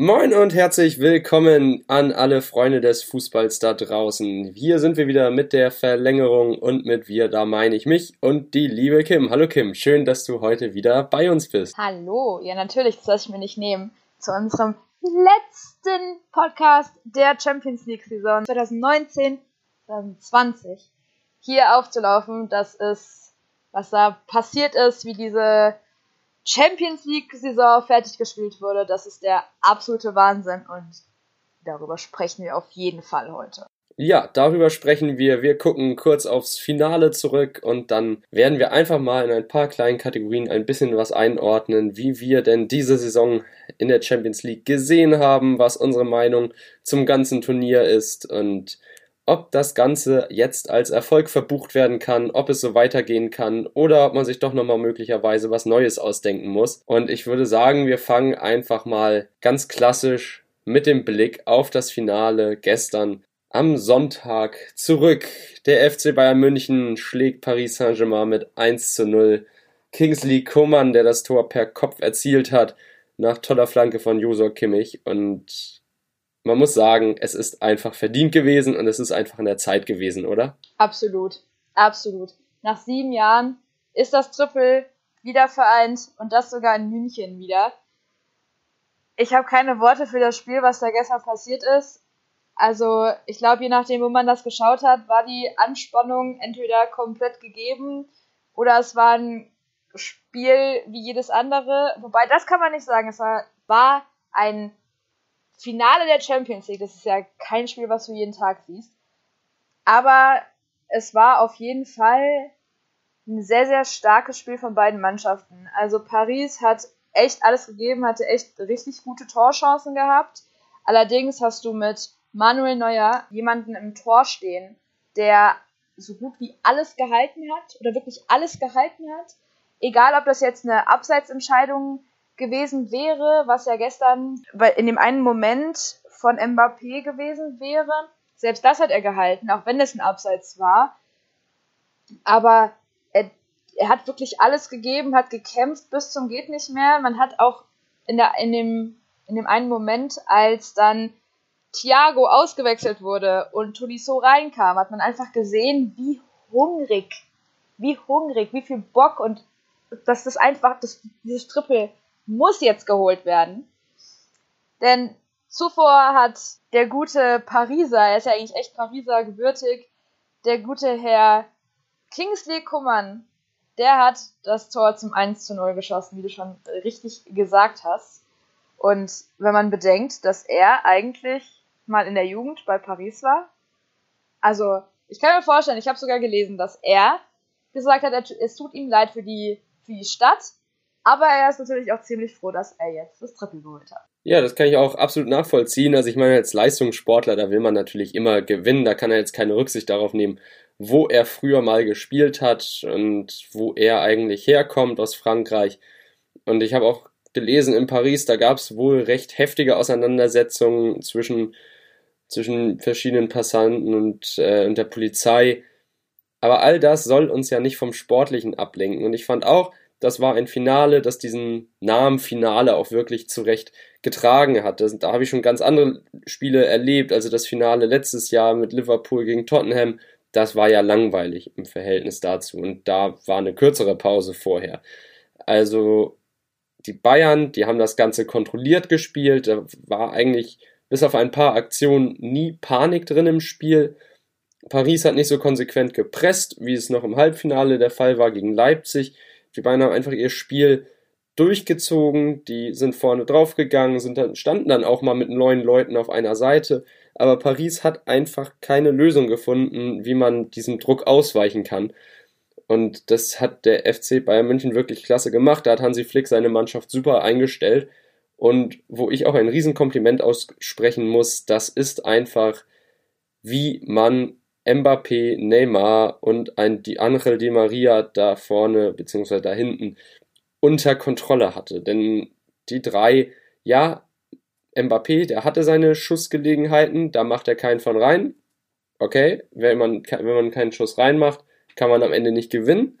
Moin und herzlich willkommen an alle Freunde des Fußballs da draußen. Hier sind wir wieder mit der Verlängerung und mit wir, da meine ich mich und die liebe Kim. Hallo Kim, schön, dass du heute wieder bei uns bist. Hallo, ja natürlich, das lasse ich mir nicht nehmen. Zu unserem letzten Podcast der Champions League Saison 2019, 2020 hier aufzulaufen. Das ist, was da passiert ist, wie diese Champions League-Saison fertig gespielt wurde. Das ist der absolute Wahnsinn und darüber sprechen wir auf jeden Fall heute. Ja, darüber sprechen wir. Wir gucken kurz aufs Finale zurück und dann werden wir einfach mal in ein paar kleinen Kategorien ein bisschen was einordnen, wie wir denn diese Saison in der Champions League gesehen haben, was unsere Meinung zum ganzen Turnier ist und ob das Ganze jetzt als Erfolg verbucht werden kann, ob es so weitergehen kann oder ob man sich doch nochmal möglicherweise was Neues ausdenken muss. Und ich würde sagen, wir fangen einfach mal ganz klassisch mit dem Blick auf das Finale gestern am Sonntag zurück. Der FC Bayern München schlägt Paris Saint-Germain mit 1 zu 0. Kingsley Coman, der das Tor per Kopf erzielt hat, nach toller Flanke von Josor Kimmich. Und man muss sagen, es ist einfach verdient gewesen und es ist einfach in der Zeit gewesen, oder? Absolut, absolut. Nach sieben Jahren ist das Triple wieder vereint und das sogar in München wieder. Ich habe keine Worte für das Spiel, was da gestern passiert ist. Also ich glaube, je nachdem, wo man das geschaut hat, war die Anspannung entweder komplett gegeben oder es war ein Spiel wie jedes andere. Wobei, das kann man nicht sagen. Es war, war ein Finale der Champions League, das ist ja kein Spiel, was du jeden Tag siehst. Aber es war auf jeden Fall ein sehr, sehr starkes Spiel von beiden Mannschaften. Also Paris hat echt alles gegeben, hatte echt richtig gute Torchancen gehabt. Allerdings hast du mit Manuel Neuer jemanden im Tor stehen, der so gut wie alles gehalten hat oder wirklich alles gehalten hat. Egal, ob das jetzt eine Abseitsentscheidung gewesen wäre, was ja gestern in dem einen Moment von Mbappé gewesen wäre. Selbst das hat er gehalten, auch wenn es ein Abseits war. Aber er, er hat wirklich alles gegeben, hat gekämpft bis zum geht nicht mehr. Man hat auch in, der, in, dem, in dem einen Moment, als dann Thiago ausgewechselt wurde und Tolisso reinkam, hat man einfach gesehen, wie hungrig, wie hungrig, wie viel Bock und dass das einfach, das, dieses Triple muss jetzt geholt werden. Denn zuvor hat der gute Pariser, er ist ja eigentlich echt Pariser gebürtig, der gute Herr Kingsley Coman, der hat das Tor zum 1 zu 0 geschossen, wie du schon richtig gesagt hast. Und wenn man bedenkt, dass er eigentlich mal in der Jugend bei Paris war, also ich kann mir vorstellen, ich habe sogar gelesen, dass er gesagt hat, es tut ihm leid für die, für die Stadt, aber er ist natürlich auch ziemlich froh, dass er jetzt das Triple geholt hat. Ja, das kann ich auch absolut nachvollziehen. Also ich meine, als Leistungssportler, da will man natürlich immer gewinnen. Da kann er jetzt keine Rücksicht darauf nehmen, wo er früher mal gespielt hat und wo er eigentlich herkommt aus Frankreich. Und ich habe auch gelesen, in Paris, da gab es wohl recht heftige Auseinandersetzungen zwischen, zwischen verschiedenen Passanten und, äh, und der Polizei. Aber all das soll uns ja nicht vom Sportlichen ablenken. Und ich fand auch, das war ein Finale, das diesen Namen Finale auch wirklich zurecht getragen hat. Das, da habe ich schon ganz andere Spiele erlebt. Also das Finale letztes Jahr mit Liverpool gegen Tottenham, das war ja langweilig im Verhältnis dazu. Und da war eine kürzere Pause vorher. Also die Bayern, die haben das Ganze kontrolliert gespielt. Da war eigentlich bis auf ein paar Aktionen nie Panik drin im Spiel. Paris hat nicht so konsequent gepresst, wie es noch im Halbfinale der Fall war gegen Leipzig. Die Bayern haben einfach ihr Spiel durchgezogen, die sind vorne draufgegangen, sind dann, standen dann auch mal mit neun Leuten auf einer Seite. Aber Paris hat einfach keine Lösung gefunden, wie man diesem Druck ausweichen kann. Und das hat der FC Bayern München wirklich klasse gemacht. Da hat Hansi Flick seine Mannschaft super eingestellt. Und wo ich auch ein Riesenkompliment aussprechen muss, das ist einfach, wie man Mbappé, Neymar und ein die Angel Di Maria da vorne beziehungsweise da hinten unter Kontrolle hatte. Denn die drei, ja, Mbappé, der hatte seine Schussgelegenheiten, da macht er keinen von rein. Okay, wenn man, wenn man keinen Schuss reinmacht, kann man am Ende nicht gewinnen.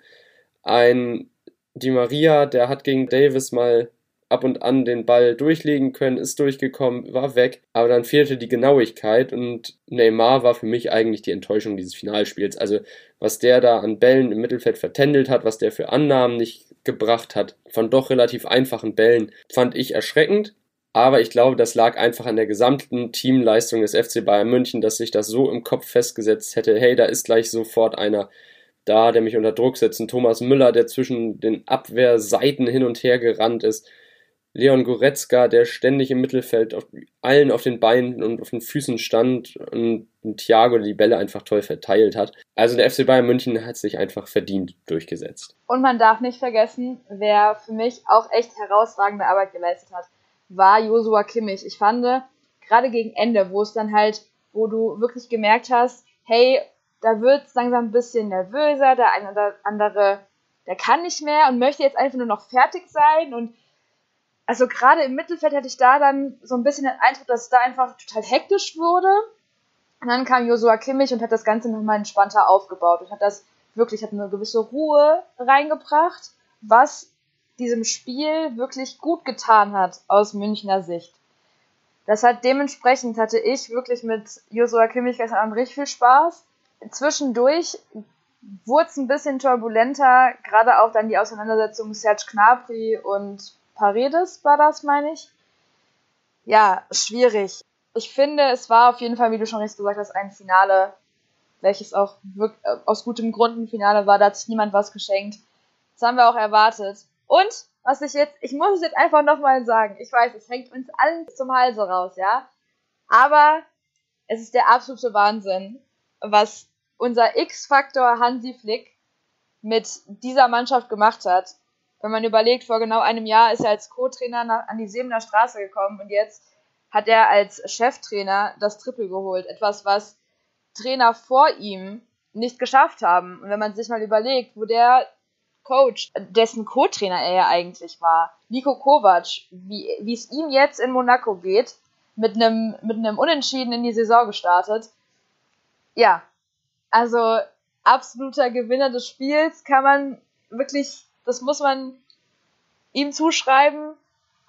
Ein Di Maria, der hat gegen Davis mal ab und an den Ball durchlegen können, ist durchgekommen, war weg, aber dann fehlte die Genauigkeit und Neymar war für mich eigentlich die Enttäuschung dieses Finalspiels. Also was der da an Bällen im Mittelfeld vertändelt hat, was der für Annahmen nicht gebracht hat, von doch relativ einfachen Bällen, fand ich erschreckend. Aber ich glaube, das lag einfach an der gesamten Teamleistung des FC Bayern München, dass sich das so im Kopf festgesetzt hätte, hey, da ist gleich sofort einer da, der mich unter Druck setzt. Ein Thomas Müller, der zwischen den Abwehrseiten hin und her gerannt ist. Leon Goretzka, der ständig im Mittelfeld auf allen auf den Beinen und auf den Füßen stand und Thiago die Bälle einfach toll verteilt hat. Also der FC Bayern München hat sich einfach verdient durchgesetzt. Und man darf nicht vergessen, wer für mich auch echt herausragende Arbeit geleistet hat, war Josua Kimmich. Ich fand, gerade gegen Ende, wo es dann halt, wo du wirklich gemerkt hast, hey, da wird es langsam ein bisschen nervöser, der eine oder andere, der kann nicht mehr und möchte jetzt einfach nur noch fertig sein und also gerade im Mittelfeld hatte ich da dann so ein bisschen den Eindruck, dass es da einfach total hektisch wurde. Und dann kam Josua Kimmich und hat das Ganze nochmal entspannter aufgebaut und hat das wirklich, hat eine gewisse Ruhe reingebracht, was diesem Spiel wirklich gut getan hat aus Münchner Sicht. Das hat dementsprechend hatte ich wirklich mit Josua Kimmich gestern Abend richtig viel Spaß. Zwischendurch wurde es ein bisschen turbulenter, gerade auch dann die Auseinandersetzung Serge Gnabry und Paredes war das, meine ich. Ja, schwierig. Ich finde, es war auf jeden Fall, wie du schon richtig gesagt hast, ein Finale, welches auch wirklich, äh, aus gutem Grund ein Finale war. Da hat sich niemand was geschenkt. Das haben wir auch erwartet. Und, was ich jetzt, ich muss es jetzt einfach nochmal sagen. Ich weiß, es hängt uns allen zum Halse raus, ja. Aber es ist der absolute Wahnsinn, was unser X-Faktor Hansi Flick mit dieser Mannschaft gemacht hat wenn man überlegt, vor genau einem Jahr ist er als Co-Trainer an die Sebener Straße gekommen und jetzt hat er als Cheftrainer das Triple geholt. Etwas, was Trainer vor ihm nicht geschafft haben. Und wenn man sich mal überlegt, wo der Coach, dessen Co-Trainer er ja eigentlich war, Nico Kovac, wie, wie es ihm jetzt in Monaco geht, mit einem, mit einem Unentschieden in die Saison gestartet. Ja, also absoluter Gewinner des Spiels kann man wirklich das muss man ihm zuschreiben.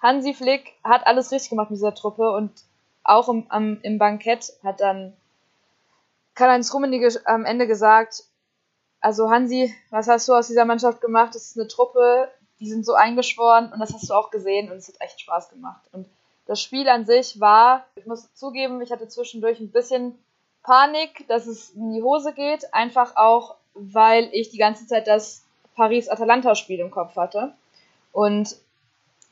Hansi Flick hat alles richtig gemacht mit dieser Truppe und auch im, am, im Bankett hat dann Karl-Heinz Rummenigge am Ende gesagt, also Hansi, was hast du aus dieser Mannschaft gemacht? Das ist eine Truppe, die sind so eingeschworen und das hast du auch gesehen und es hat echt Spaß gemacht. Und das Spiel an sich war, ich muss zugeben, ich hatte zwischendurch ein bisschen Panik, dass es in die Hose geht, einfach auch, weil ich die ganze Zeit das Paris-Atalanta-Spiel im Kopf hatte. Und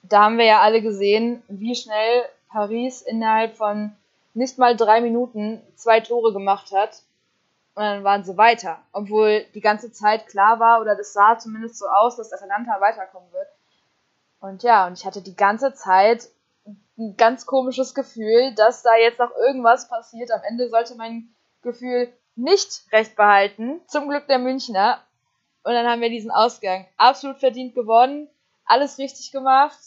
da haben wir ja alle gesehen, wie schnell Paris innerhalb von nicht mal drei Minuten zwei Tore gemacht hat. Und dann waren sie weiter. Obwohl die ganze Zeit klar war, oder das sah zumindest so aus, dass Atalanta weiterkommen wird. Und ja, und ich hatte die ganze Zeit ein ganz komisches Gefühl, dass da jetzt noch irgendwas passiert. Am Ende sollte mein Gefühl nicht recht behalten. Zum Glück der Münchner. Und dann haben wir diesen Ausgang. Absolut verdient gewonnen, alles richtig gemacht.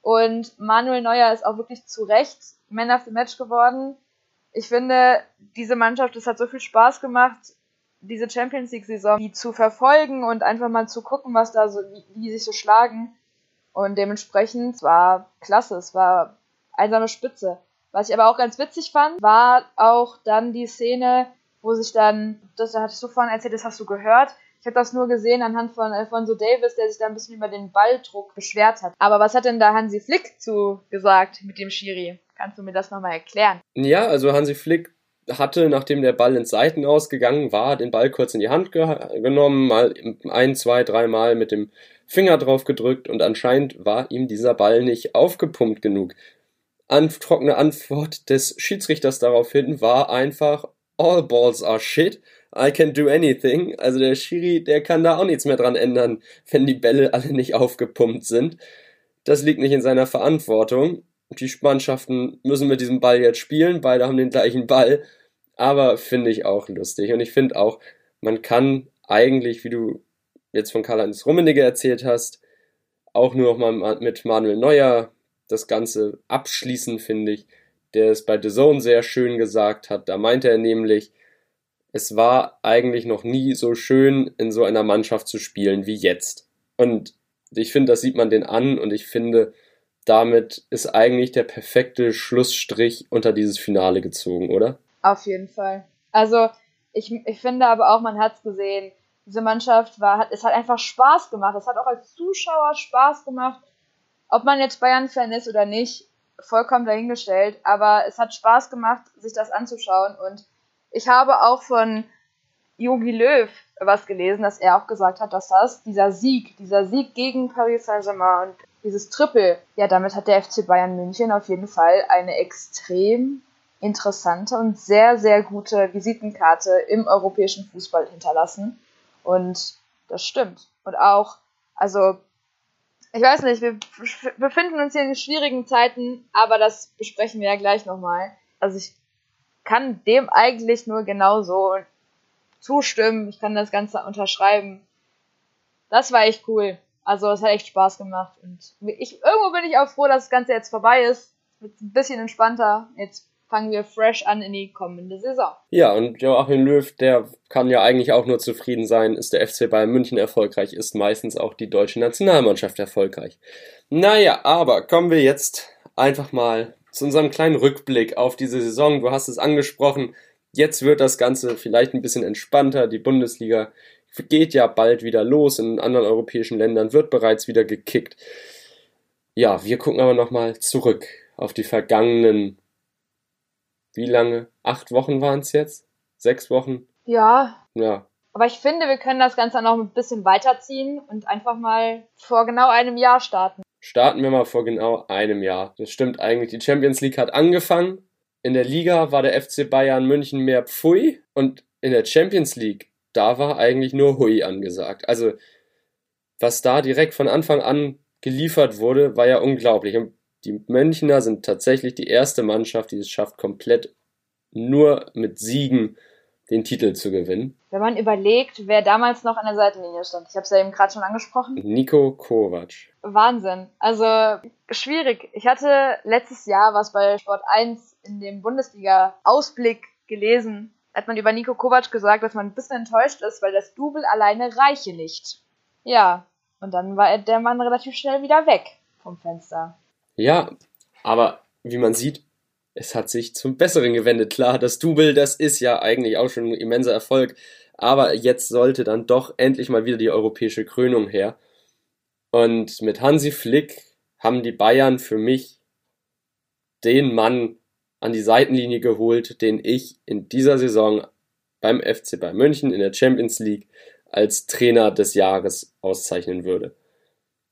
Und Manuel Neuer ist auch wirklich zu Recht Man of the Match geworden. Ich finde, diese Mannschaft, es hat so viel Spaß gemacht, diese Champions League-Saison die zu verfolgen und einfach mal zu gucken, was da so, wie, wie sich so schlagen. Und dementsprechend war klasse, es war einsame Spitze. Was ich aber auch ganz witzig fand, war auch dann die Szene, wo sich dann, das hattest du vorhin erzählt, das hast du gehört, ich habe das nur gesehen anhand von Alfonso Davis, der sich da ein bisschen über den Balldruck beschwert hat. Aber was hat denn da Hansi Flick zu gesagt mit dem Schiri? Kannst du mir das nochmal erklären? Ja, also Hansi Flick hatte, nachdem der Ball ins Seiten ausgegangen war, den Ball kurz in die Hand ge genommen, mal ein, zwei, dreimal mit dem Finger drauf gedrückt und anscheinend war ihm dieser Ball nicht aufgepumpt genug. An trockene Antwort des Schiedsrichters daraufhin war einfach All balls are shit I can do anything. Also der Schiri, der kann da auch nichts mehr dran ändern, wenn die Bälle alle nicht aufgepumpt sind. Das liegt nicht in seiner Verantwortung. Die Mannschaften müssen mit diesem Ball jetzt spielen. Beide haben den gleichen Ball. Aber finde ich auch lustig. Und ich finde auch, man kann eigentlich, wie du jetzt von Karl-Heinz Rummenigge erzählt hast, auch nur noch mal mit Manuel Neuer das Ganze abschließen, finde ich, der es bei The Zone sehr schön gesagt hat. Da meinte er nämlich, es war eigentlich noch nie so schön, in so einer Mannschaft zu spielen wie jetzt. Und ich finde, das sieht man den an und ich finde, damit ist eigentlich der perfekte Schlussstrich unter dieses Finale gezogen, oder? Auf jeden Fall. Also ich, ich finde aber auch, man hat es gesehen, diese Mannschaft war, hat, es hat einfach Spaß gemacht. Es hat auch als Zuschauer Spaß gemacht. Ob man jetzt Bayern-Fan ist oder nicht, vollkommen dahingestellt. Aber es hat Spaß gemacht, sich das anzuschauen. Und ich habe auch von Jogi Löw was gelesen, dass er auch gesagt hat, dass das, dieser Sieg, dieser Sieg gegen Paris Saint-Germain und dieses Triple, ja, damit hat der FC Bayern München auf jeden Fall eine extrem interessante und sehr, sehr gute Visitenkarte im europäischen Fußball hinterlassen. Und das stimmt. Und auch, also, ich weiß nicht, wir befinden uns hier in schwierigen Zeiten, aber das besprechen wir ja gleich nochmal. Also ich kann dem eigentlich nur genauso zustimmen. Ich kann das Ganze unterschreiben. Das war echt cool. Also es hat echt Spaß gemacht. Und ich, irgendwo bin ich auch froh, dass das Ganze jetzt vorbei ist. Wird ein bisschen entspannter. Jetzt fangen wir fresh an in die kommende Saison. Ja, und Joachim Löw, der kann ja eigentlich auch nur zufrieden sein, ist der FC Bayern München erfolgreich, ist meistens auch die deutsche Nationalmannschaft erfolgreich. Naja, aber kommen wir jetzt einfach mal zu unserem kleinen Rückblick auf diese Saison. Du hast es angesprochen, jetzt wird das Ganze vielleicht ein bisschen entspannter. Die Bundesliga geht ja bald wieder los. In anderen europäischen Ländern wird bereits wieder gekickt. Ja, wir gucken aber nochmal zurück auf die vergangenen wie lange? Acht Wochen waren es jetzt? Sechs Wochen? Ja. Ja. Aber ich finde, wir können das Ganze noch ein bisschen weiterziehen und einfach mal vor genau einem Jahr starten. Starten wir mal vor genau einem Jahr. Das stimmt eigentlich. Die Champions League hat angefangen. In der Liga war der FC Bayern München mehr Pfui und in der Champions League, da war eigentlich nur Hui angesagt. Also, was da direkt von Anfang an geliefert wurde, war ja unglaublich. Und die Münchner sind tatsächlich die erste Mannschaft, die es schafft, komplett nur mit Siegen den Titel zu gewinnen. Wenn man überlegt, wer damals noch an der Seitenlinie stand. Ich habe es ja eben gerade schon angesprochen. Nico Kovac. Wahnsinn. Also schwierig. Ich hatte letztes Jahr was bei Sport 1 in dem Bundesliga-Ausblick gelesen. Hat man über Nico Kovac gesagt, dass man ein bisschen enttäuscht ist, weil das Double alleine reiche nicht. Ja, und dann war der Mann relativ schnell wieder weg vom Fenster. Ja, aber wie man sieht, es hat sich zum Besseren gewendet. Klar, das Double, das ist ja eigentlich auch schon ein immenser Erfolg. Aber jetzt sollte dann doch endlich mal wieder die europäische Krönung her. Und mit Hansi Flick haben die Bayern für mich den Mann an die Seitenlinie geholt, den ich in dieser Saison beim FC Bayern München in der Champions League als Trainer des Jahres auszeichnen würde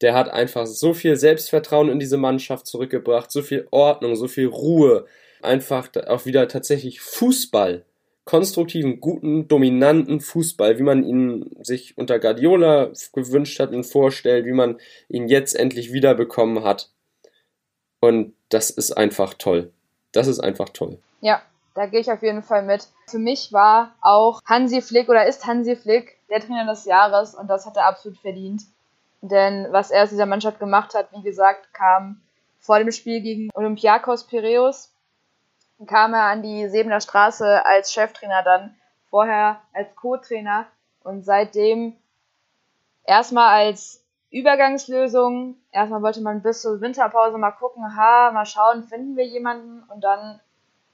der hat einfach so viel Selbstvertrauen in diese Mannschaft zurückgebracht, so viel Ordnung, so viel Ruhe, einfach auch wieder tatsächlich Fußball, konstruktiven, guten, dominanten Fußball, wie man ihn sich unter Guardiola gewünscht hat und vorstellt, wie man ihn jetzt endlich wiederbekommen hat. Und das ist einfach toll. Das ist einfach toll. Ja, da gehe ich auf jeden Fall mit. Für mich war auch Hansi Flick oder ist Hansi Flick der Trainer des Jahres und das hat er absolut verdient. Denn was er aus dieser Mannschaft gemacht hat, wie gesagt, kam vor dem Spiel gegen Olympiakos Piraeus, kam er an die Sebener Straße als Cheftrainer dann, vorher als Co-Trainer und seitdem erstmal als Übergangslösung. Erstmal wollte man bis zur Winterpause mal gucken, ha, mal schauen, finden wir jemanden und dann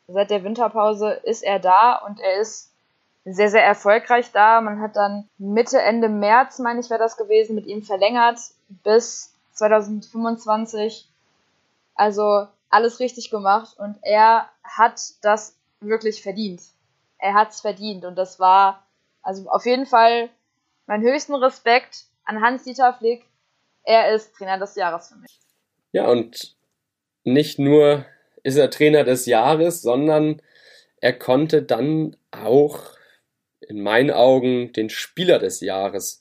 seit der Winterpause ist er da und er ist sehr, sehr erfolgreich da. Man hat dann Mitte, Ende März, meine ich, wäre das gewesen, mit ihm verlängert bis 2025. Also alles richtig gemacht und er hat das wirklich verdient. Er hat es verdient und das war also auf jeden Fall mein höchsten Respekt an Hans-Dieter Flick. Er ist Trainer des Jahres für mich. Ja, und nicht nur ist er Trainer des Jahres, sondern er konnte dann auch in meinen Augen den Spieler des Jahres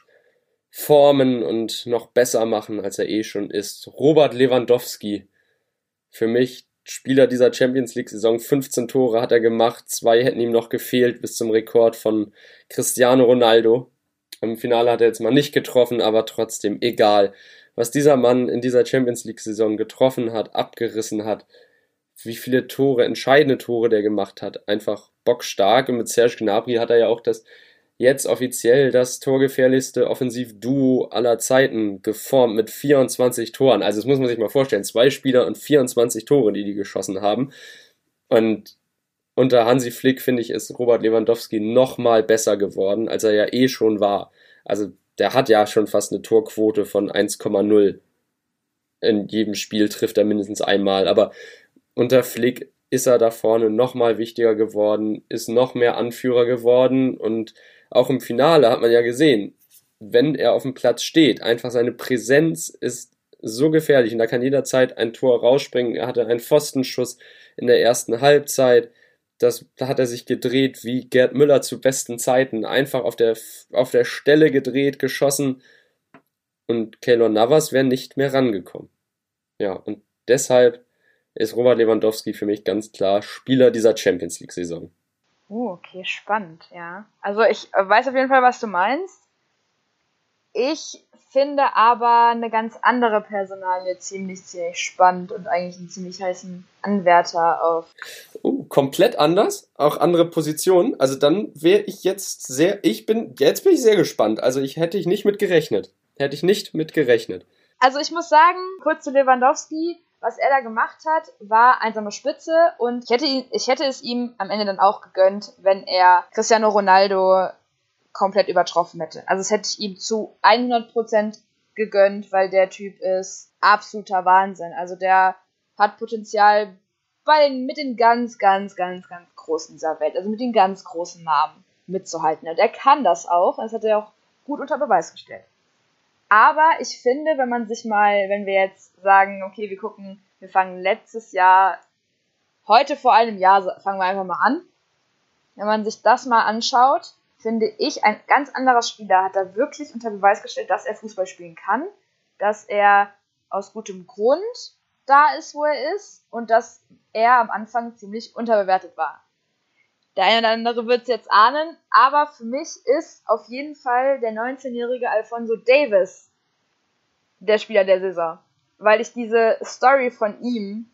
formen und noch besser machen, als er eh schon ist. Robert Lewandowski. Für mich Spieler dieser Champions League Saison. 15 Tore hat er gemacht. Zwei hätten ihm noch gefehlt bis zum Rekord von Cristiano Ronaldo. Im Finale hat er jetzt mal nicht getroffen, aber trotzdem egal. Was dieser Mann in dieser Champions League Saison getroffen hat, abgerissen hat, wie viele Tore, entscheidende Tore der gemacht hat. Einfach bockstark. Und mit Serge Gnabry hat er ja auch das jetzt offiziell das torgefährlichste Offensivduo aller Zeiten geformt mit 24 Toren. Also das muss man sich mal vorstellen, zwei Spieler und 24 Tore, die die geschossen haben. Und unter Hansi Flick, finde ich, ist Robert Lewandowski noch mal besser geworden, als er ja eh schon war. Also der hat ja schon fast eine Torquote von 1,0. In jedem Spiel trifft er mindestens einmal. Aber unter Flick ist er da vorne noch mal wichtiger geworden, ist noch mehr Anführer geworden und auch im Finale hat man ja gesehen, wenn er auf dem Platz steht, einfach seine Präsenz ist so gefährlich und da kann jederzeit ein Tor rausspringen. Er hatte einen Pfostenschuss in der ersten Halbzeit das, da hat er sich gedreht wie Gerd Müller zu besten Zeiten. Einfach auf der, auf der Stelle gedreht, geschossen. Und Keylor Navas wäre nicht mehr rangekommen. Ja, und deshalb ist Robert Lewandowski für mich ganz klar Spieler dieser Champions League-Saison. Oh, okay, spannend, ja. Also ich weiß auf jeden Fall, was du meinst. Ich finde aber eine ganz andere Personalie ziemlich, ziemlich spannend und eigentlich einen ziemlich heißen Anwärter auf. Oh, komplett anders, auch andere Positionen. Also dann wäre ich jetzt sehr, ich bin, jetzt bin ich sehr gespannt. Also ich hätte ich nicht mit gerechnet. Hätte ich nicht mit gerechnet. Also ich muss sagen, kurz zu Lewandowski, was er da gemacht hat, war einsame Spitze und ich hätte, ihn, ich hätte es ihm am Ende dann auch gegönnt, wenn er Cristiano Ronaldo komplett übertroffen hätte. Also es hätte ich ihm zu 100% gegönnt, weil der Typ ist absoluter Wahnsinn. Also der hat Potenzial bei den, mit den ganz, ganz, ganz, ganz Großen dieser Welt, also mit den ganz großen Namen mitzuhalten. Und er kann das auch, das hat er auch gut unter Beweis gestellt. Aber ich finde, wenn man sich mal, wenn wir jetzt sagen, okay, wir gucken, wir fangen letztes Jahr, heute vor einem Jahr, fangen wir einfach mal an. Wenn man sich das mal anschaut, finde ich, ein ganz anderer Spieler hat da wirklich unter Beweis gestellt, dass er Fußball spielen kann, dass er aus gutem Grund da ist, wo er ist und dass er am Anfang ziemlich unterbewertet war. Der eine oder andere wird es jetzt ahnen, aber für mich ist auf jeden Fall der 19-jährige Alfonso Davis der Spieler der Saison, weil ich diese Story von ihm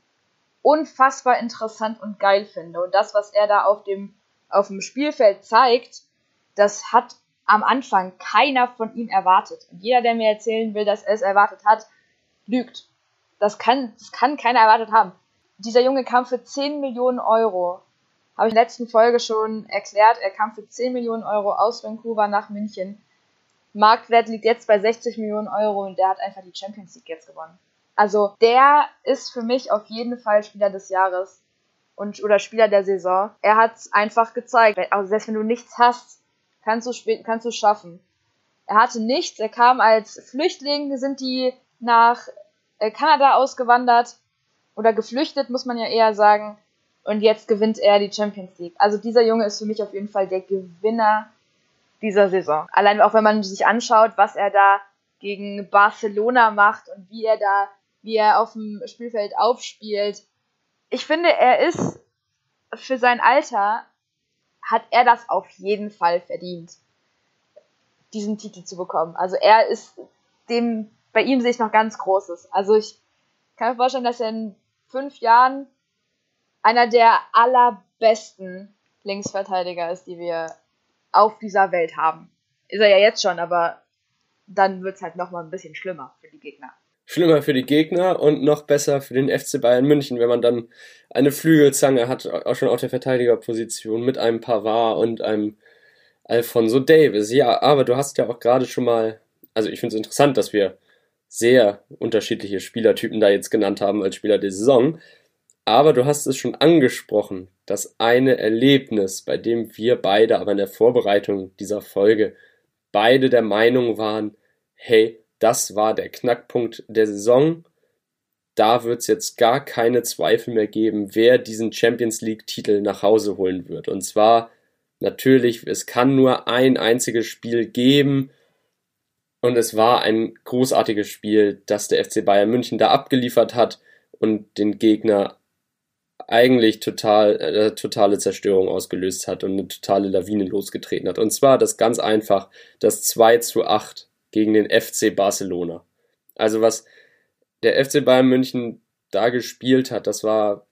unfassbar interessant und geil finde und das, was er da auf dem auf dem Spielfeld zeigt, das hat am Anfang keiner von ihm erwartet. Und jeder, der mir erzählen will, dass er es erwartet hat, lügt. Das kann, das kann keiner erwartet haben. Dieser Junge kam für 10 Millionen Euro. Habe ich in der letzten Folge schon erklärt. Er kam für 10 Millionen Euro aus Vancouver nach München. Marktwert liegt jetzt bei 60 Millionen Euro und der hat einfach die Champions League jetzt gewonnen. Also der ist für mich auf jeden Fall Spieler des Jahres und oder Spieler der Saison. Er hat es einfach gezeigt. Also selbst wenn du nichts hast, kannst du, kannst du schaffen. Er hatte nichts, er kam als Flüchtling, sind die nach äh, Kanada ausgewandert oder geflüchtet, muss man ja eher sagen. Und jetzt gewinnt er die Champions League. Also dieser Junge ist für mich auf jeden Fall der Gewinner dieser Saison. Allein auch wenn man sich anschaut, was er da gegen Barcelona macht und wie er da, wie er auf dem Spielfeld aufspielt. Ich finde, er ist für sein Alter hat er das auf jeden Fall verdient, diesen Titel zu bekommen. Also er ist dem, bei ihm sehe ich noch ganz Großes. Also ich kann mir vorstellen, dass er in fünf Jahren einer der allerbesten Linksverteidiger ist, die wir auf dieser Welt haben. Ist er ja jetzt schon, aber dann wird es halt nochmal ein bisschen schlimmer für die Gegner schlimmer für die Gegner und noch besser für den FC Bayern München, wenn man dann eine Flügelzange hat, auch schon auf der Verteidigerposition mit einem Pavard und einem Alfonso Davis. Ja, aber du hast ja auch gerade schon mal, also ich finde es interessant, dass wir sehr unterschiedliche Spielertypen da jetzt genannt haben als Spieler der Saison. Aber du hast es schon angesprochen, das eine Erlebnis, bei dem wir beide aber in der Vorbereitung dieser Folge beide der Meinung waren, hey, das war der Knackpunkt der Saison. Da wird es jetzt gar keine Zweifel mehr geben, wer diesen Champions League-Titel nach Hause holen wird. Und zwar natürlich, es kann nur ein einziges Spiel geben. Und es war ein großartiges Spiel, das der FC Bayern München da abgeliefert hat und den Gegner eigentlich total äh, totale Zerstörung ausgelöst hat und eine totale Lawine losgetreten hat. Und zwar das ganz einfach, das 2 zu 8 gegen den FC Barcelona. Also was der FC Bayern München da gespielt hat, das war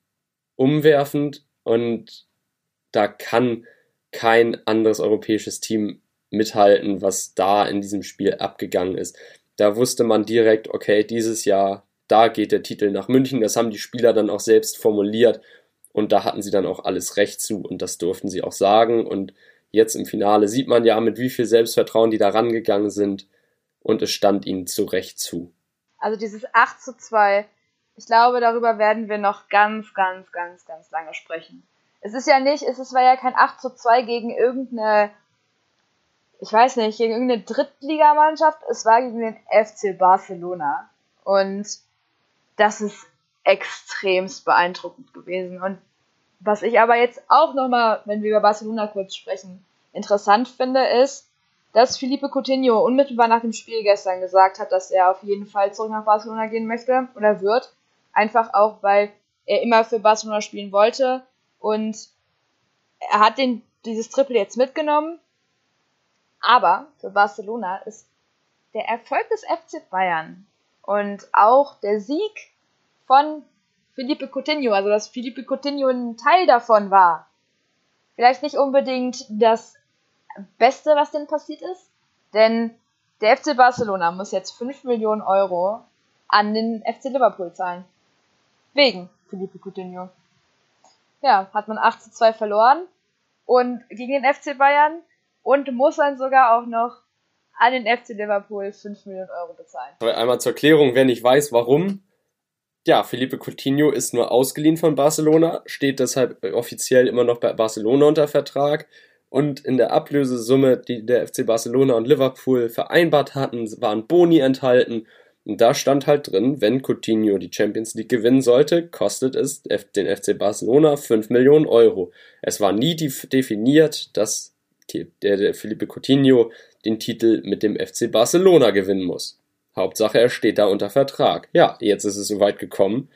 umwerfend und da kann kein anderes europäisches Team mithalten, was da in diesem Spiel abgegangen ist. Da wusste man direkt, okay, dieses Jahr, da geht der Titel nach München. Das haben die Spieler dann auch selbst formuliert und da hatten sie dann auch alles recht zu und das durften sie auch sagen. Und jetzt im Finale sieht man ja, mit wie viel Selbstvertrauen die da rangegangen sind und es stand ihnen zu Recht zu. Also dieses 8 zu 2, ich glaube, darüber werden wir noch ganz, ganz, ganz, ganz lange sprechen. Es ist ja nicht, es war ja kein 8 zu 2 gegen irgendeine, ich weiß nicht, gegen irgendeine Drittligamannschaft, es war gegen den FC Barcelona. Und das ist extremst beeindruckend gewesen. Und was ich aber jetzt auch nochmal, wenn wir über Barcelona kurz sprechen, interessant finde, ist, dass Felipe Coutinho unmittelbar nach dem Spiel gestern gesagt hat, dass er auf jeden Fall zurück nach Barcelona gehen möchte oder wird. Einfach auch, weil er immer für Barcelona spielen wollte und er hat den, dieses Triple jetzt mitgenommen. Aber für Barcelona ist der Erfolg des FC Bayern und auch der Sieg von Felipe Coutinho, also dass Felipe Coutinho ein Teil davon war. Vielleicht nicht unbedingt das Beste, was denn passiert ist, denn der FC Barcelona muss jetzt 5 Millionen Euro an den FC Liverpool zahlen. Wegen Felipe Coutinho. Ja, hat man 8 zu 2 verloren und gegen den FC Bayern und muss dann sogar auch noch an den FC Liverpool 5 Millionen Euro bezahlen. Einmal zur Klärung, wer nicht weiß, warum ja, Felipe Coutinho ist nur ausgeliehen von Barcelona, steht deshalb offiziell immer noch bei Barcelona unter Vertrag. Und in der Ablösesumme, die der FC Barcelona und Liverpool vereinbart hatten, waren Boni enthalten. Und da stand halt drin, wenn Coutinho die Champions League gewinnen sollte, kostet es den FC Barcelona 5 Millionen Euro. Es war nie definiert, dass der, der Felipe Coutinho den Titel mit dem FC Barcelona gewinnen muss. Hauptsache, er steht da unter Vertrag. Ja, jetzt ist es soweit gekommen.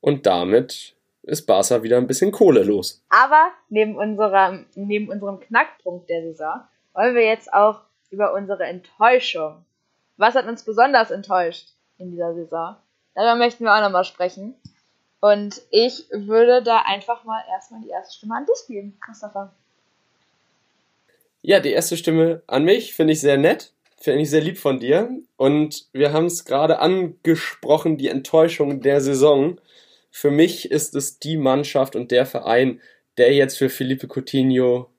Und damit ist Barca wieder ein bisschen Kohle los. Aber neben unserem, neben unserem Knackpunkt der Saison wollen wir jetzt auch über unsere Enttäuschung. Was hat uns besonders enttäuscht in dieser Saison? Darüber möchten wir auch nochmal sprechen. Und ich würde da einfach mal erstmal die erste Stimme an dich geben, Christopher. Ja, die erste Stimme an mich finde ich sehr nett. Finde ich sehr lieb von dir. Und wir haben es gerade angesprochen, die Enttäuschung der Saison. Für mich ist es die Mannschaft und der Verein, der jetzt für Felipe Coutinho,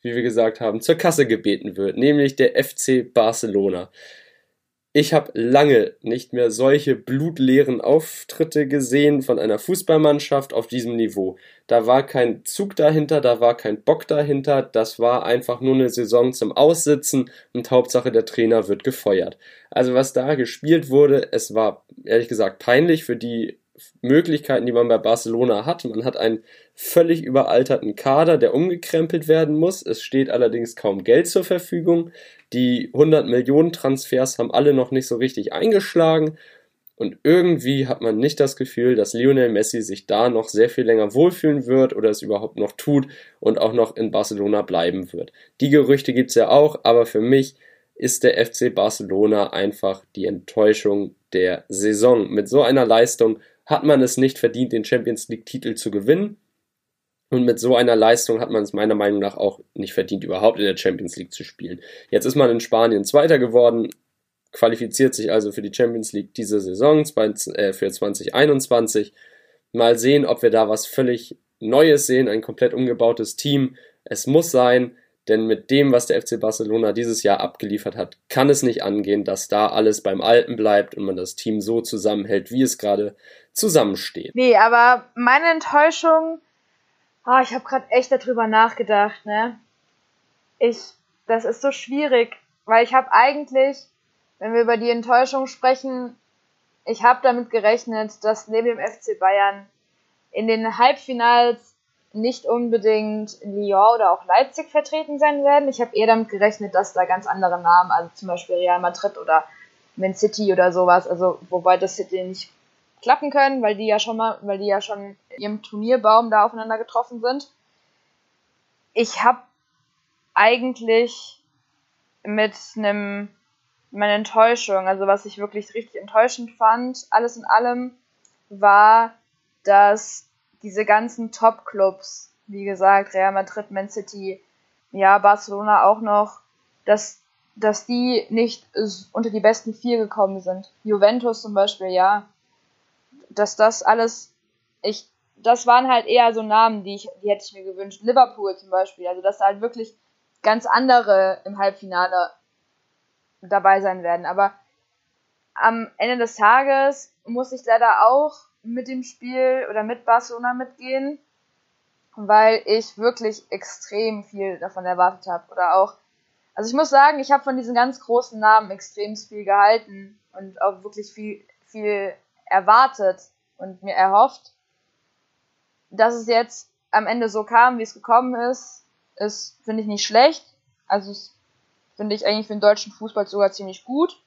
wie wir gesagt haben, zur Kasse gebeten wird, nämlich der FC Barcelona. Ich habe lange nicht mehr solche blutleeren Auftritte gesehen von einer Fußballmannschaft auf diesem Niveau. Da war kein Zug dahinter, da war kein Bock dahinter, das war einfach nur eine Saison zum Aussitzen und Hauptsache der Trainer wird gefeuert. Also was da gespielt wurde, es war ehrlich gesagt peinlich für die Möglichkeiten, die man bei Barcelona hat. Man hat einen völlig überalterten Kader, der umgekrempelt werden muss. Es steht allerdings kaum Geld zur Verfügung. Die 100 Millionen Transfers haben alle noch nicht so richtig eingeschlagen. Und irgendwie hat man nicht das Gefühl, dass Lionel Messi sich da noch sehr viel länger wohlfühlen wird oder es überhaupt noch tut und auch noch in Barcelona bleiben wird. Die Gerüchte gibt es ja auch, aber für mich ist der FC Barcelona einfach die Enttäuschung der Saison. Mit so einer Leistung hat man es nicht verdient, den Champions League-Titel zu gewinnen. Und mit so einer Leistung hat man es meiner Meinung nach auch nicht verdient, überhaupt in der Champions League zu spielen. Jetzt ist man in Spanien Zweiter geworden, qualifiziert sich also für die Champions League diese Saison äh, für 2021. Mal sehen, ob wir da was völlig Neues sehen, ein komplett umgebautes Team. Es muss sein, denn mit dem, was der FC Barcelona dieses Jahr abgeliefert hat, kann es nicht angehen, dass da alles beim Alten bleibt und man das Team so zusammenhält, wie es gerade zusammensteht. Nee, aber meine Enttäuschung, oh, ich habe gerade echt darüber nachgedacht, ne? Ich, das ist so schwierig, weil ich habe eigentlich, wenn wir über die Enttäuschung sprechen, ich habe damit gerechnet, dass neben dem FC Bayern in den Halbfinals nicht unbedingt Lyon oder auch Leipzig vertreten sein werden. Ich habe eher damit gerechnet, dass da ganz andere Namen, also zum Beispiel Real Madrid oder Man City oder sowas, also wobei das City nicht klappen können, weil die ja schon mal, weil die ja schon ihrem Turnierbaum da aufeinander getroffen sind. Ich habe eigentlich mit einem meine Enttäuschung, also was ich wirklich richtig enttäuschend fand, alles in allem, war, dass diese ganzen Top-Clubs, wie gesagt, Real Madrid, Man City, ja, Barcelona auch noch, dass, dass die nicht unter die besten vier gekommen sind. Juventus zum Beispiel, ja. Dass das alles, ich, das waren halt eher so Namen, die ich, die hätte ich mir gewünscht. Liverpool zum Beispiel, also dass halt wirklich ganz andere im Halbfinale dabei sein werden. Aber am Ende des Tages muss ich leider auch mit dem Spiel oder mit Barcelona mitgehen, weil ich wirklich extrem viel davon erwartet habe. Oder auch, also ich muss sagen, ich habe von diesen ganz großen Namen extrem viel gehalten und auch wirklich viel, viel erwartet und mir erhofft. Dass es jetzt am Ende so kam, wie es gekommen ist, ist, finde ich, nicht schlecht. Also finde ich eigentlich für den deutschen Fußball sogar ziemlich gut.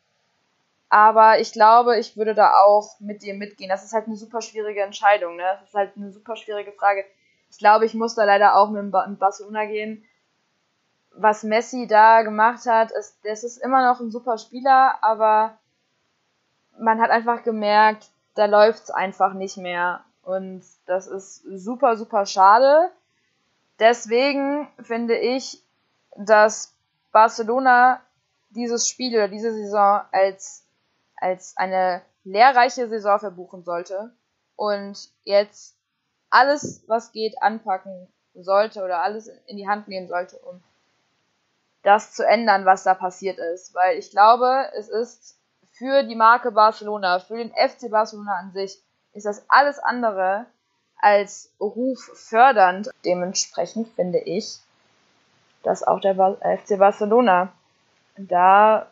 Aber ich glaube, ich würde da auch mit dir mitgehen. Das ist halt eine super schwierige Entscheidung. Ne? Das ist halt eine super schwierige Frage. Ich glaube, ich muss da leider auch mit Barcelona gehen. Was Messi da gemacht hat, ist, das ist immer noch ein super Spieler, aber man hat einfach gemerkt, da läuft's einfach nicht mehr. Und das ist super, super schade. Deswegen finde ich, dass Barcelona dieses Spiel oder diese Saison als als eine lehrreiche Saison verbuchen sollte und jetzt alles, was geht, anpacken sollte oder alles in die Hand nehmen sollte, um das zu ändern, was da passiert ist. Weil ich glaube, es ist für die Marke Barcelona, für den FC Barcelona an sich, ist das alles andere als Ruf fördernd. Dementsprechend finde ich, dass auch der FC Barcelona da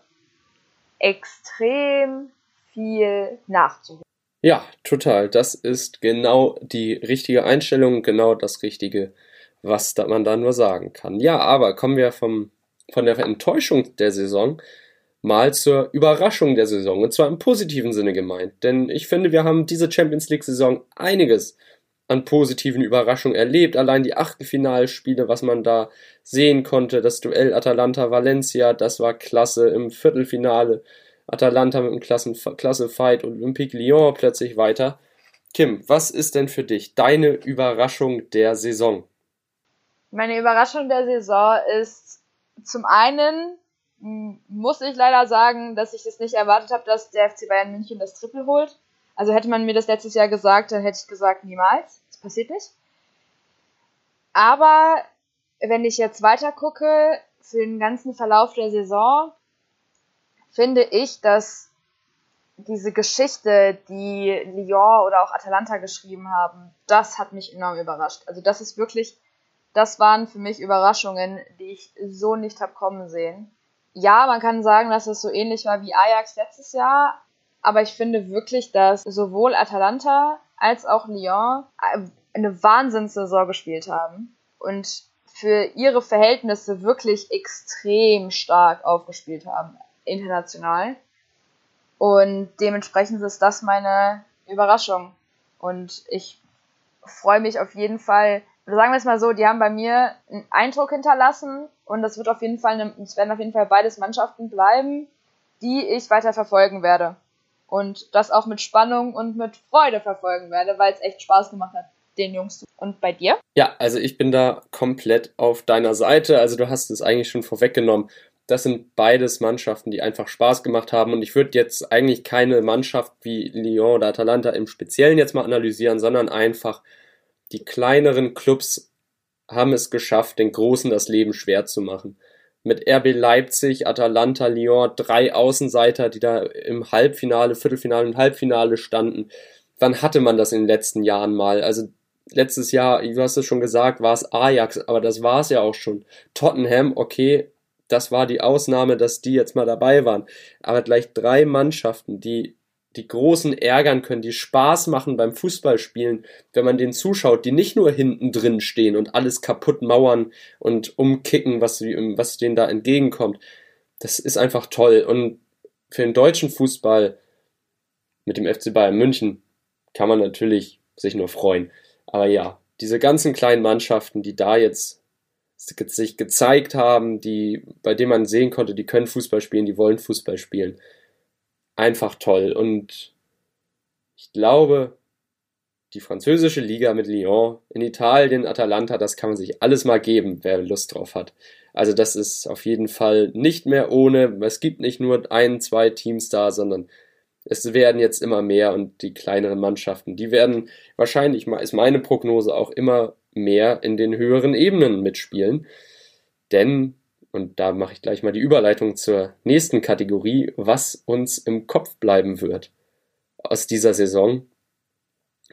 extrem viel nachzuholen. Ja, total. Das ist genau die richtige Einstellung, genau das Richtige, was da man da nur sagen kann. Ja, aber kommen wir vom, von der Enttäuschung der Saison mal zur Überraschung der Saison. Und zwar im positiven Sinne gemeint. Denn ich finde, wir haben diese Champions League-Saison einiges an positiven Überraschungen erlebt. Allein die Achtelfinalspiele, was man da sehen konnte, das Duell Atalanta-Valencia, das war klasse. Im Viertelfinale Atalanta mit einem Klasse-Fight und Olympique Lyon plötzlich weiter. Kim, was ist denn für dich deine Überraschung der Saison? Meine Überraschung der Saison ist zum einen muss ich leider sagen, dass ich es nicht erwartet habe, dass der FC Bayern München das Triple holt. Also hätte man mir das letztes Jahr gesagt, dann hätte ich gesagt, niemals. Das passiert nicht. Aber wenn ich jetzt weiter gucke, für den ganzen Verlauf der Saison, finde ich, dass diese Geschichte, die Lyon oder auch Atalanta geschrieben haben, das hat mich enorm überrascht. Also das ist wirklich, das waren für mich Überraschungen, die ich so nicht habe kommen sehen. Ja, man kann sagen, dass es so ähnlich war wie Ajax letztes Jahr, aber ich finde wirklich, dass sowohl Atalanta als auch Lyon eine Wahnsinnssaison gespielt haben und für ihre Verhältnisse wirklich extrem stark aufgespielt haben, international. Und dementsprechend ist das meine Überraschung. Und ich freue mich auf jeden Fall, sagen wir es mal so, die haben bei mir einen Eindruck hinterlassen und das wird auf jeden Fall, es werden auf jeden Fall beides Mannschaften bleiben, die ich weiter verfolgen werde und das auch mit Spannung und mit Freude verfolgen werde, weil es echt Spaß gemacht hat, den Jungs zu. Und bei dir? Ja, also ich bin da komplett auf deiner Seite. Also du hast es eigentlich schon vorweggenommen. Das sind beides Mannschaften, die einfach Spaß gemacht haben. Und ich würde jetzt eigentlich keine Mannschaft wie Lyon oder Atalanta im Speziellen jetzt mal analysieren, sondern einfach die kleineren Clubs haben es geschafft, den Großen das Leben schwer zu machen mit RB Leipzig, Atalanta, Lyon, drei Außenseiter, die da im Halbfinale, Viertelfinale und Halbfinale standen. Wann hatte man das in den letzten Jahren mal? Also letztes Jahr, du hast es schon gesagt, war es Ajax, aber das war es ja auch schon. Tottenham, okay, das war die Ausnahme, dass die jetzt mal dabei waren. Aber gleich drei Mannschaften, die die Großen ärgern können, die Spaß machen beim Fußballspielen, wenn man denen zuschaut, die nicht nur hinten drin stehen und alles kaputt mauern und umkicken, was, was denen da entgegenkommt. Das ist einfach toll. Und für den deutschen Fußball mit dem FC Bayern München kann man natürlich sich nur freuen. Aber ja, diese ganzen kleinen Mannschaften, die da jetzt sich gezeigt haben, die, bei denen man sehen konnte, die können Fußball spielen, die wollen Fußball spielen einfach toll. Und ich glaube, die französische Liga mit Lyon, in Italien, Atalanta, das kann man sich alles mal geben, wer Lust drauf hat. Also das ist auf jeden Fall nicht mehr ohne. Es gibt nicht nur ein, zwei Teams da, sondern es werden jetzt immer mehr und die kleineren Mannschaften, die werden wahrscheinlich, ist meine Prognose auch immer mehr in den höheren Ebenen mitspielen. Denn, und da mache ich gleich mal die Überleitung zur nächsten Kategorie, was uns im Kopf bleiben wird aus dieser Saison.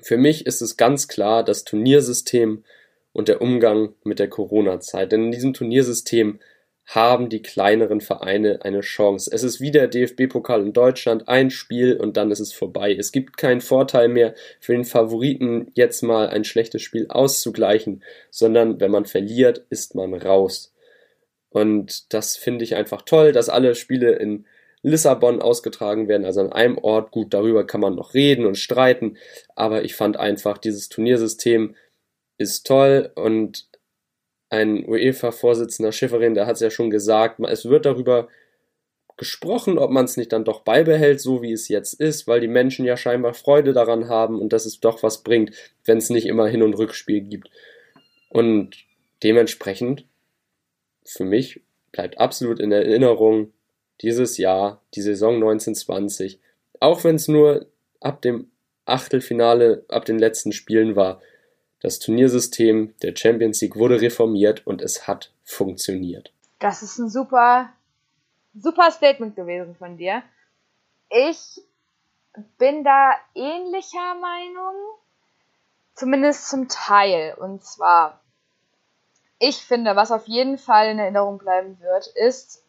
Für mich ist es ganz klar das Turniersystem und der Umgang mit der Corona-Zeit. Denn in diesem Turniersystem haben die kleineren Vereine eine Chance. Es ist wie der DFB-Pokal in Deutschland, ein Spiel und dann ist es vorbei. Es gibt keinen Vorteil mehr für den Favoriten, jetzt mal ein schlechtes Spiel auszugleichen, sondern wenn man verliert, ist man raus. Und das finde ich einfach toll, dass alle Spiele in Lissabon ausgetragen werden, also an einem Ort. Gut, darüber kann man noch reden und streiten, aber ich fand einfach, dieses Turniersystem ist toll und ein UEFA-Vorsitzender Schifferin, der hat es ja schon gesagt, es wird darüber gesprochen, ob man es nicht dann doch beibehält, so wie es jetzt ist, weil die Menschen ja scheinbar Freude daran haben und dass es doch was bringt, wenn es nicht immer Hin- und Rückspiel gibt. Und dementsprechend, für mich bleibt absolut in Erinnerung dieses Jahr, die Saison 1920, auch wenn es nur ab dem Achtelfinale, ab den letzten Spielen war, das Turniersystem der Champions League wurde reformiert und es hat funktioniert. Das ist ein super, super Statement gewesen von dir. Ich bin da ähnlicher Meinung, zumindest zum Teil. Und zwar, ich finde, was auf jeden Fall in Erinnerung bleiben wird, ist,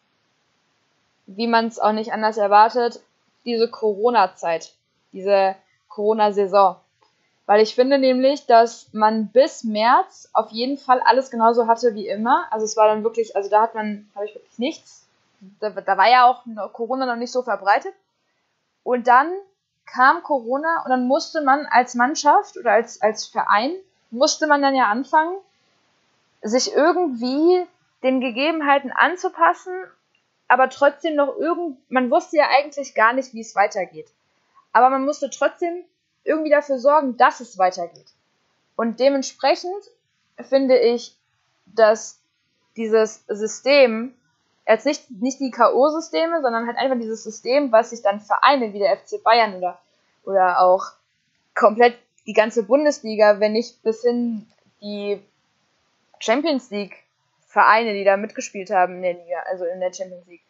wie man es auch nicht anders erwartet, diese Corona-Zeit, diese Corona-Saison. Weil ich finde nämlich, dass man bis März auf jeden Fall alles genauso hatte wie immer. Also es war dann wirklich, also da hat man, habe ich wirklich nichts. Da, da war ja auch Corona noch nicht so verbreitet. Und dann kam Corona und dann musste man als Mannschaft oder als, als Verein, musste man dann ja anfangen, sich irgendwie den Gegebenheiten anzupassen, aber trotzdem noch irgend, man wusste ja eigentlich gar nicht, wie es weitergeht. Aber man musste trotzdem irgendwie dafür sorgen, dass es weitergeht. Und dementsprechend finde ich, dass dieses System, jetzt nicht, nicht die K.O.-Systeme, sondern halt einfach dieses System, was sich dann Vereine wie der FC Bayern oder, oder auch komplett die ganze Bundesliga, wenn nicht bis hin die Champions League Vereine, die da mitgespielt haben in der Liga, also in der Champions League,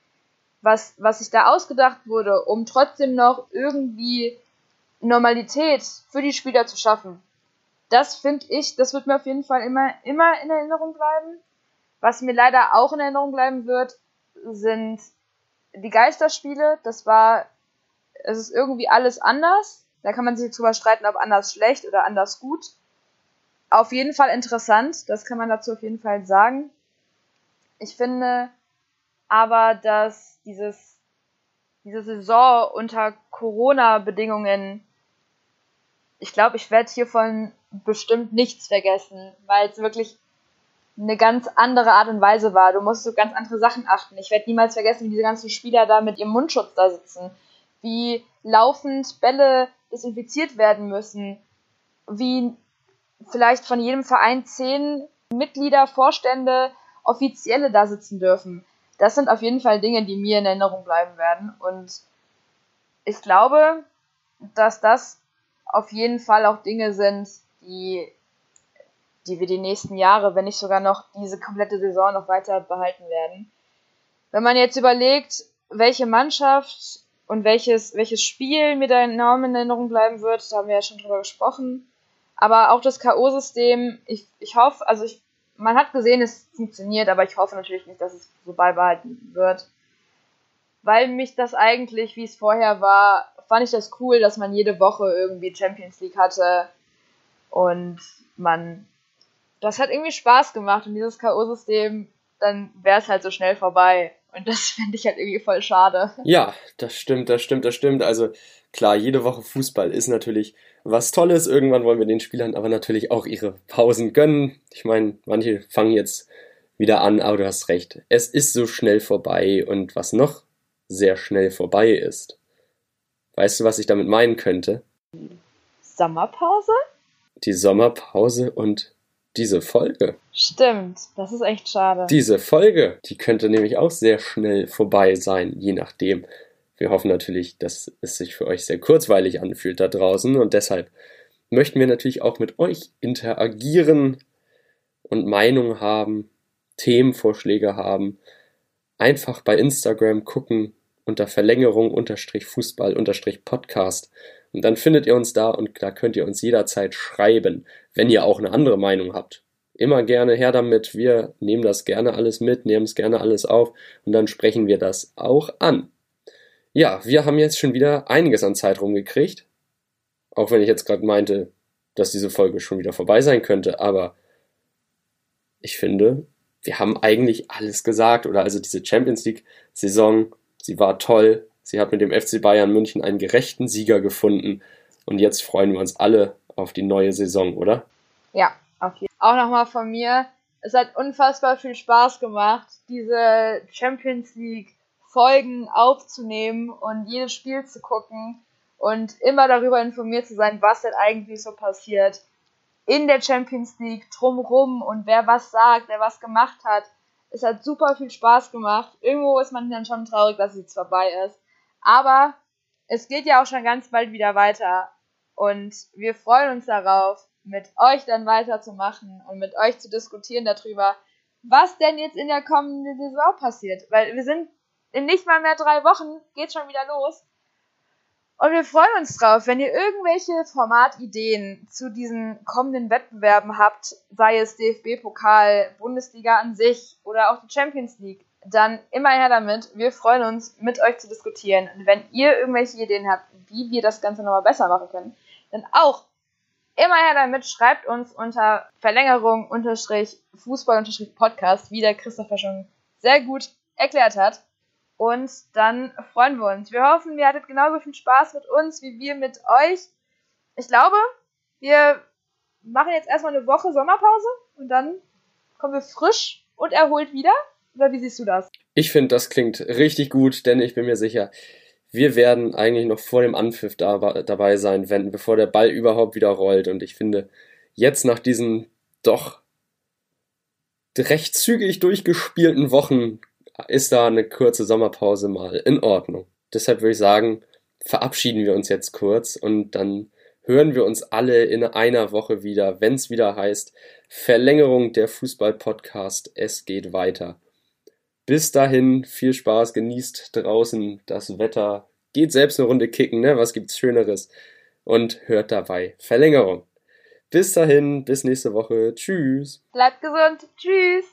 was, was sich da ausgedacht wurde, um trotzdem noch irgendwie Normalität für die Spieler zu schaffen. Das finde ich, das wird mir auf jeden Fall immer, immer in Erinnerung bleiben. Was mir leider auch in Erinnerung bleiben wird, sind die Geisterspiele. Das war, es ist irgendwie alles anders. Da kann man sich drüber streiten, ob anders schlecht oder anders gut. Auf jeden Fall interessant, das kann man dazu auf jeden Fall sagen. Ich finde aber, dass dieses, diese Saison unter Corona-Bedingungen ich glaube, ich werde hiervon bestimmt nichts vergessen, weil es wirklich eine ganz andere Art und Weise war. Du musst so ganz andere Sachen achten. Ich werde niemals vergessen, wie diese ganzen Spieler da mit ihrem Mundschutz da sitzen, wie laufend Bälle desinfiziert werden müssen, wie vielleicht von jedem Verein zehn Mitglieder, Vorstände, Offizielle da sitzen dürfen. Das sind auf jeden Fall Dinge, die mir in Erinnerung bleiben werden. Und ich glaube, dass das auf jeden Fall auch Dinge sind, die, die wir die nächsten Jahre, wenn nicht sogar noch diese komplette Saison noch weiter behalten werden. Wenn man jetzt überlegt, welche Mannschaft und welches, welches Spiel mir da enorm in Erinnerung bleiben wird, da haben wir ja schon drüber gesprochen. Aber auch das K.O.-System, ich, ich hoffe, also ich, man hat gesehen, es funktioniert, aber ich hoffe natürlich nicht, dass es so beibehalten wird. Weil mich das eigentlich, wie es vorher war, fand ich das cool, dass man jede Woche irgendwie Champions League hatte und man, das hat irgendwie Spaß gemacht und dieses K.O.-System, dann wäre es halt so schnell vorbei. Und das fände ich halt irgendwie voll schade. Ja, das stimmt, das stimmt, das stimmt. Also klar, jede Woche Fußball ist natürlich was Tolles. Irgendwann wollen wir den Spielern aber natürlich auch ihre Pausen gönnen. Ich meine, manche fangen jetzt wieder an, aber du hast recht. Es ist so schnell vorbei und was noch sehr schnell vorbei ist, Weißt du, was ich damit meinen könnte? Sommerpause? die Sommerpause und diese Folge. Stimmt, das ist echt schade. Diese Folge, die könnte nämlich auch sehr schnell vorbei sein, je nachdem. Wir hoffen natürlich, dass es sich für euch sehr kurzweilig anfühlt da draußen und deshalb möchten wir natürlich auch mit euch interagieren und Meinungen haben, Themenvorschläge haben. Einfach bei Instagram gucken unter Verlängerung unterstrich Fußball unterstrich Podcast und dann findet ihr uns da und da könnt ihr uns jederzeit schreiben, wenn ihr auch eine andere Meinung habt. Immer gerne her damit. Wir nehmen das gerne alles mit, nehmen es gerne alles auf und dann sprechen wir das auch an. Ja, wir haben jetzt schon wieder einiges an Zeit rumgekriegt. Auch wenn ich jetzt gerade meinte, dass diese Folge schon wieder vorbei sein könnte, aber ich finde, wir haben eigentlich alles gesagt. Oder also diese Champions League-Saison, sie war toll. Sie hat mit dem FC Bayern München einen gerechten Sieger gefunden. Und jetzt freuen wir uns alle auf die neue Saison, oder? Ja, auf jeden Fall. Auch nochmal von mir. Es hat unfassbar viel Spaß gemacht, diese Champions League Folgen aufzunehmen und jedes Spiel zu gucken und immer darüber informiert zu sein, was denn eigentlich so passiert in der Champions League drumrum und wer was sagt, wer was gemacht hat. Es hat super viel Spaß gemacht. Irgendwo ist man dann schon traurig, dass es jetzt vorbei ist. Aber es geht ja auch schon ganz bald wieder weiter. Und wir freuen uns darauf, mit euch dann weiterzumachen und mit euch zu diskutieren darüber, was denn jetzt in der kommenden Saison passiert. Weil wir sind in nicht mal mehr drei Wochen, geht schon wieder los. Und wir freuen uns drauf, wenn ihr irgendwelche Formatideen zu diesen kommenden Wettbewerben habt, sei es DFB-Pokal, Bundesliga an sich oder auch die Champions League, dann immer her damit. Wir freuen uns, mit euch zu diskutieren. Und wenn ihr irgendwelche Ideen habt, wie wir das Ganze nochmal besser machen können, dann auch immer her damit. Schreibt uns unter Verlängerung unterstrich Fußball unterstrich Podcast, wie der Christopher schon sehr gut erklärt hat. Und dann freuen wir uns. Wir hoffen, ihr hattet genauso viel Spaß mit uns wie wir mit euch. Ich glaube, wir machen jetzt erstmal eine Woche Sommerpause und dann kommen wir frisch und erholt wieder. Oder wie siehst du das? Ich finde, das klingt richtig gut, denn ich bin mir sicher, wir werden eigentlich noch vor dem Anpfiff da, dabei sein, wenn, bevor der Ball überhaupt wieder rollt. Und ich finde, jetzt nach diesen doch recht zügig durchgespielten Wochen ist da eine kurze Sommerpause mal in Ordnung. Deshalb würde ich sagen, verabschieden wir uns jetzt kurz und dann hören wir uns alle in einer Woche wieder, wenn es wieder heißt Verlängerung der Fußball-Podcast. Es geht weiter. Bis dahin, viel Spaß, genießt draußen das Wetter, geht selbst eine Runde kicken, ne? Was gibt's Schöneres? Und hört dabei Verlängerung. Bis dahin, bis nächste Woche. Tschüss. Bleibt gesund. Tschüss.